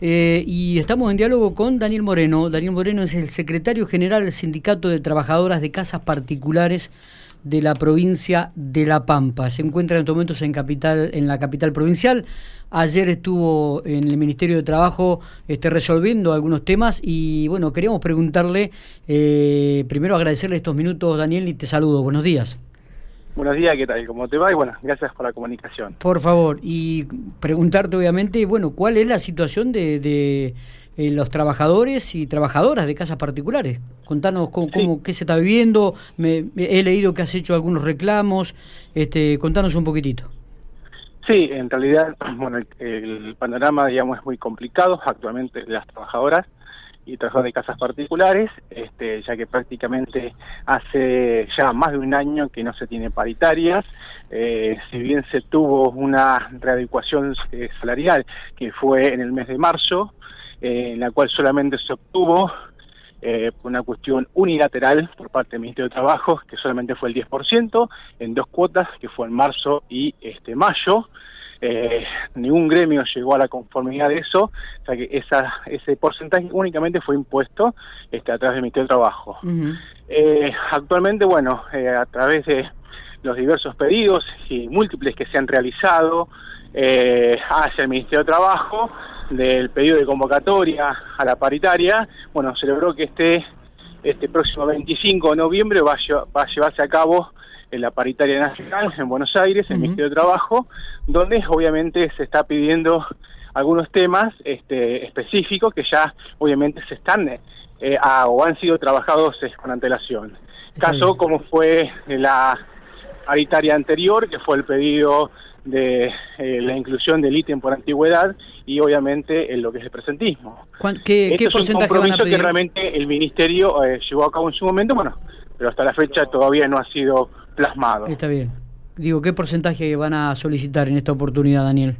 Eh, y estamos en diálogo con Daniel Moreno. Daniel Moreno es el secretario general del Sindicato de Trabajadoras de Casas Particulares de la provincia de La Pampa. Se encuentra en estos momentos en, capital, en la capital provincial. Ayer estuvo en el Ministerio de Trabajo este, resolviendo algunos temas y bueno, queríamos preguntarle, eh, primero agradecerle estos minutos, Daniel, y te saludo. Buenos días. Buenos días, ¿qué tal? ¿Cómo te va? Y bueno, gracias por la comunicación. Por favor, y preguntarte obviamente, bueno, ¿cuál es la situación de, de eh, los trabajadores y trabajadoras de casas particulares? Contanos cómo, qué se está viviendo, me, he leído que has hecho algunos reclamos, este, contanos un poquitito. Sí, en realidad, bueno, el, el panorama, digamos, es muy complicado actualmente las trabajadoras y trabajador de casas particulares, este, ya que prácticamente hace ya más de un año que no se tiene paritarias, eh, si bien se tuvo una readecuación eh, salarial que fue en el mes de marzo, eh, en la cual solamente se obtuvo por una cuestión unilateral por parte del Ministerio de Trabajo, que solamente fue el 10%, en dos cuotas, que fue en marzo y este mayo, eh, ningún gremio llegó a la conformidad de eso, o sea que esa, ese porcentaje únicamente fue impuesto este, a través del Ministerio de Trabajo. eh, actualmente, bueno, eh, a través de los diversos pedidos y múltiples que se han realizado eh, hacia el Ministerio de Trabajo, del pedido de convocatoria a la paritaria, bueno, se logró que este, este próximo 25 de noviembre va va a llevarse a cabo en la paritaria nacional en Buenos Aires, en el Ministerio de Trabajo, donde obviamente se está pidiendo algunos temas este, específicos que ya obviamente se están eh, o han sido trabajados eh, con antelación. Caso como fue la paritaria anterior, que fue el pedido de eh, la inclusión del ítem por antigüedad y obviamente en lo que es el presentismo. ¿Qué, ¿qué es un compromiso que realmente el ministerio llevó a cabo en su momento, bueno, pero hasta la fecha todavía no ha sido plasmado. Está bien. Digo, ¿qué porcentaje van a solicitar en esta oportunidad, Daniel?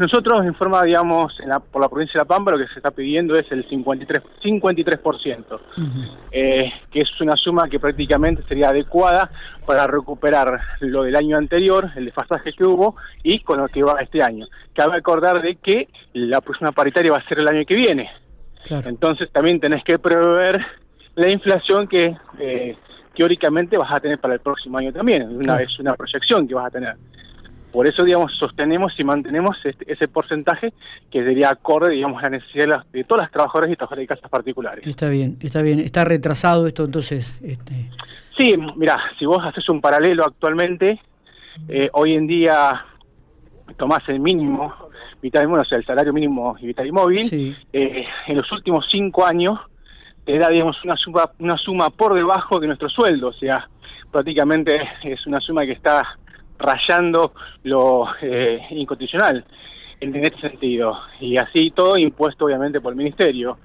Nosotros, en forma, digamos, por la provincia de La Pampa, lo que se está pidiendo es el 53%, 53% eh, que es una suma que prácticamente sería adecuada para recuperar lo del año anterior, el desfasaje que hubo, y con lo que va este año. Cabe acordar de que la próxima paritaria va a ser el año que viene. Entonces también tenés que prever la inflación que eh, teóricamente vas a tener para el próximo año también, una, es una proyección que vas a tener. Por eso, digamos, sostenemos y mantenemos este, ese porcentaje que sería acorde, digamos, a la necesidad de, todas las trabajadoras y trabajadoras de casas particulares. Está bien, está bien. ¿Está retrasado esto entonces? Este... Sí, mira, si vos haces un paralelo actualmente, eh, hoy en día tomás el mínimo vital, bueno, o sea, el salario mínimo y vital y móvil, eh, en los últimos cinco años era, digamos, una suma, una suma por debajo de nuestro sueldo, o sea, prácticamente es una suma que está rayando lo eh, incondicional en, este sentido, y así todo impuesto obviamente por el Ministerio.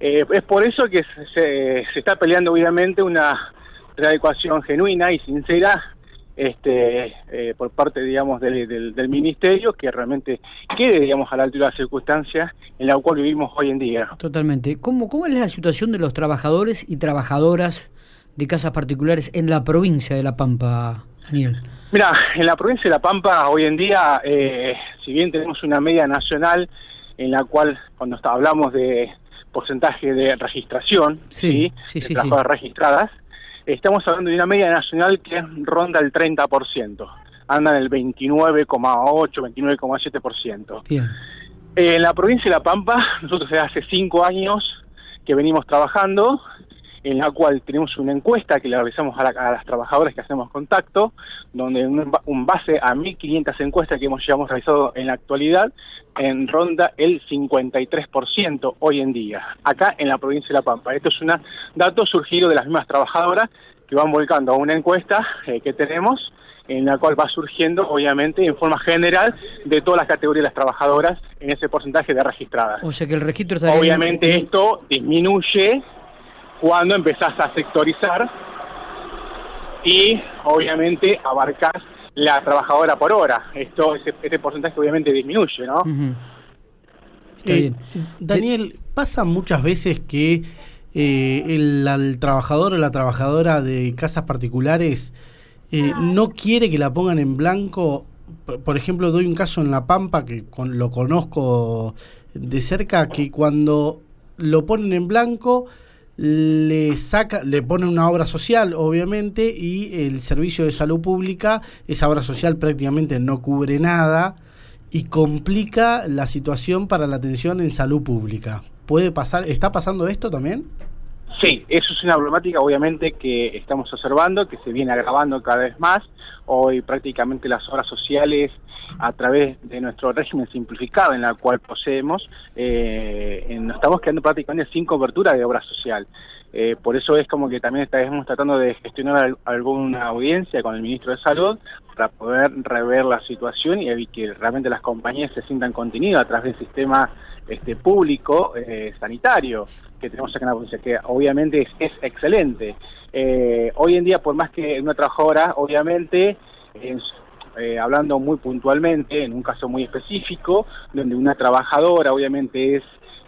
Eh, es por eso que se, se está peleando obviamente una readecuación genuina y sincera este, eh, por parte, digamos, del, del, ministerio que realmente quede, digamos, a la altura de las circunstancias en la cual vivimos hoy en día. Totalmente. ¿Cómo, ¿Cómo es la situación de los trabajadores y trabajadoras de casas particulares en la provincia de La Pampa, Daniel? Mira, en la provincia de La Pampa hoy en día, eh, si bien tenemos una media nacional en la cual cuando hablamos de porcentaje de registración, ¿sí? Sí, sí, de trabajadoras registradas, estamos hablando de una media nacional que ronda el 30%, anda en el 29,8, 29,7%. Bien. en la provincia de La Pampa, nosotros hace cinco años que venimos trabajando en la cual tenemos una encuesta que le realizamos a, las trabajadoras que hacemos contacto, donde un, base a 1.500 encuestas que hemos llevamos realizado en la actualidad, en ronda el 53% hoy en día, acá en la provincia de La Pampa. Esto es un dato surgido de las mismas trabajadoras que van volcando a una encuesta eh, que tenemos, en la cual va surgiendo, obviamente, en forma general, de todas las categorías de las trabajadoras en ese porcentaje de registradas. O sea que el registro está... Obviamente esto disminuye cuando empezás a sectorizar y obviamente abarcas la trabajadora por hora. Esto, ese, este porcentaje obviamente disminuye, ¿no? Eh, Daniel, pasa muchas veces que eh, el, trabajador o la trabajadora de casas particulares eh, no quiere que la pongan en blanco. Por ejemplo, doy un caso en La Pampa que lo conozco de cerca que cuando lo ponen en blanco le saca, le ponen una obra social, obviamente, y el servicio de salud pública, esa obra social prácticamente no cubre nada y complica la situación para la atención en salud pública. ¿Puede pasar, está pasando esto también? Sí, eso es una problemática obviamente que estamos observando, que se viene agravando cada vez más. Hoy prácticamente las obras sociales a través de nuestro régimen simplificado en la cual poseemos, eh, nos estamos quedando prácticamente sin cobertura de obra social. Eh, por eso es como que también estamos tratando de gestionar alguna audiencia con el ministro de Salud para poder rever la situación y que realmente las compañías se sientan contenidas a través del sistema este, público eh, sanitario que tenemos acá en la provincia, que obviamente es, excelente. Eh, hoy en día, por más que una trabajadora, obviamente, eh, hablando muy puntualmente, en un caso muy específico, donde una trabajadora obviamente es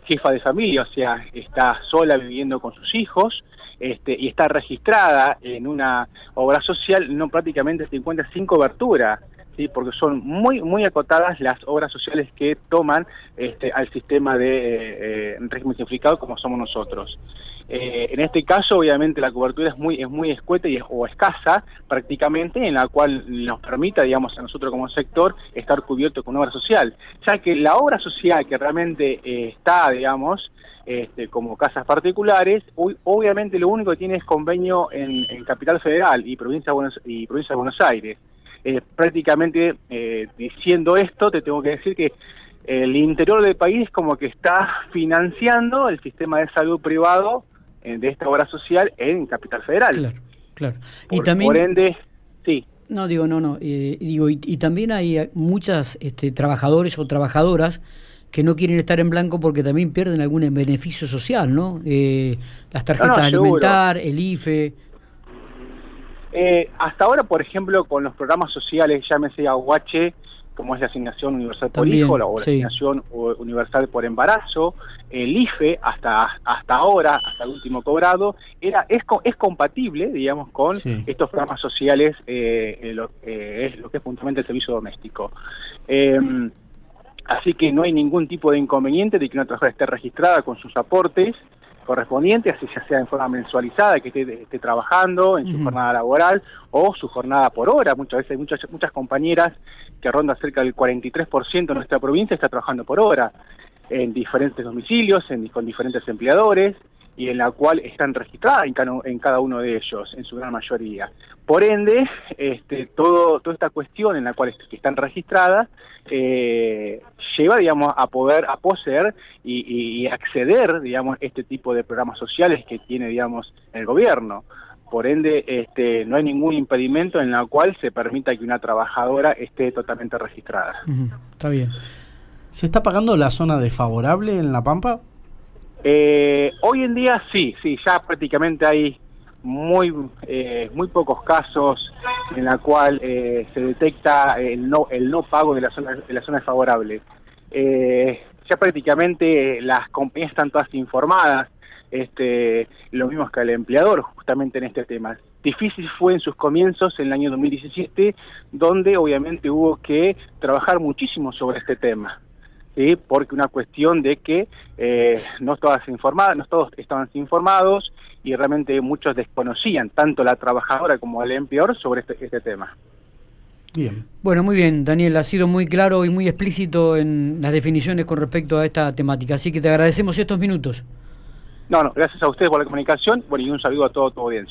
jefa de familia, o sea, está sola viviendo con sus hijos, este, y está registrada en una obra social, no prácticamente se encuentra sin cobertura. ¿Sí? porque son muy muy acotadas las obras sociales que toman este, al sistema de eh, eh régimen simplificado como somos nosotros. Eh, en este caso, obviamente, la cobertura es muy, es muy escueta y, o escasa prácticamente, en la cual nos permita, digamos, a nosotros como sector estar cubierto con obra social, ya que la obra social que realmente eh, está, digamos, este, como casas particulares, obviamente lo único que tiene es convenio en, Capital Federal y provincia de Buenos, y provincia de Buenos Aires. Eh, prácticamente diciendo esto, te tengo que decir que el interior del país como que está financiando el sistema de salud privado eh, de esta obra social en Capital Federal. Claro, claro. y también, por ende, sí. No, digo, no, no. Eh, digo, y, también hay muchas este, trabajadores o trabajadoras que no quieren estar en blanco porque también pierden algún beneficio social, ¿no? Eh, las tarjetas alimentar, el IFE. Hasta ahora, por ejemplo, con los programas sociales, llámese Aguache, como es la asignación universal por hijo, la, asignación universal por embarazo, el IFE hasta hasta ahora, hasta el último cobrado, era es, es compatible, digamos, con estos programas sociales, eh, lo, eh, es lo que es puntualmente el servicio doméstico. Em, así que no hay ningún tipo de inconveniente de que una trabajadora esté registrada con sus aportes correspondientes, así ya sea en forma mensualizada, que esté, trabajando en su jornada laboral o su jornada por hora. Muchas veces hay muchas, muchas compañeras que ronda cerca del 43% de nuestra provincia está trabajando por hora en diferentes domicilios, en, con diferentes empleadores y en la cual están registradas en cada, uno de ellos, en su gran mayoría. Por ende, este, todo, toda esta cuestión en la cual están registradas eh, lleva, digamos, a poder, a poseer y, y, acceder, digamos, este tipo de programas sociales que tiene, digamos, el gobierno. Por ende, este, no hay ningún impedimento en la cual se permita que una trabajadora esté totalmente registrada. Está bien. ¿Se está pagando la zona desfavorable en La Pampa? Eh, hoy en día sí, sí, ya prácticamente hay muy eh, muy pocos casos en la cual eh, se detecta el no el no pago de la zona de la zona desfavorable. ya prácticamente las compañías están todas informadas, este, lo mismo que el empleador justamente en este tema. Difícil fue en sus comienzos en el año 2017, donde obviamente hubo que trabajar muchísimo sobre este tema. ¿sí? porque una cuestión de que eh, no todas informadas, no todos estaban informados y realmente muchos desconocían tanto la trabajadora como el empleador sobre este, este tema. Bien. Bueno, muy bien, Daniel, ha sido muy claro y muy explícito en las definiciones con respecto a esta temática, así que te agradecemos estos minutos. No, no, gracias a ustedes por la comunicación bueno, y un saludo a todo tu audiencia.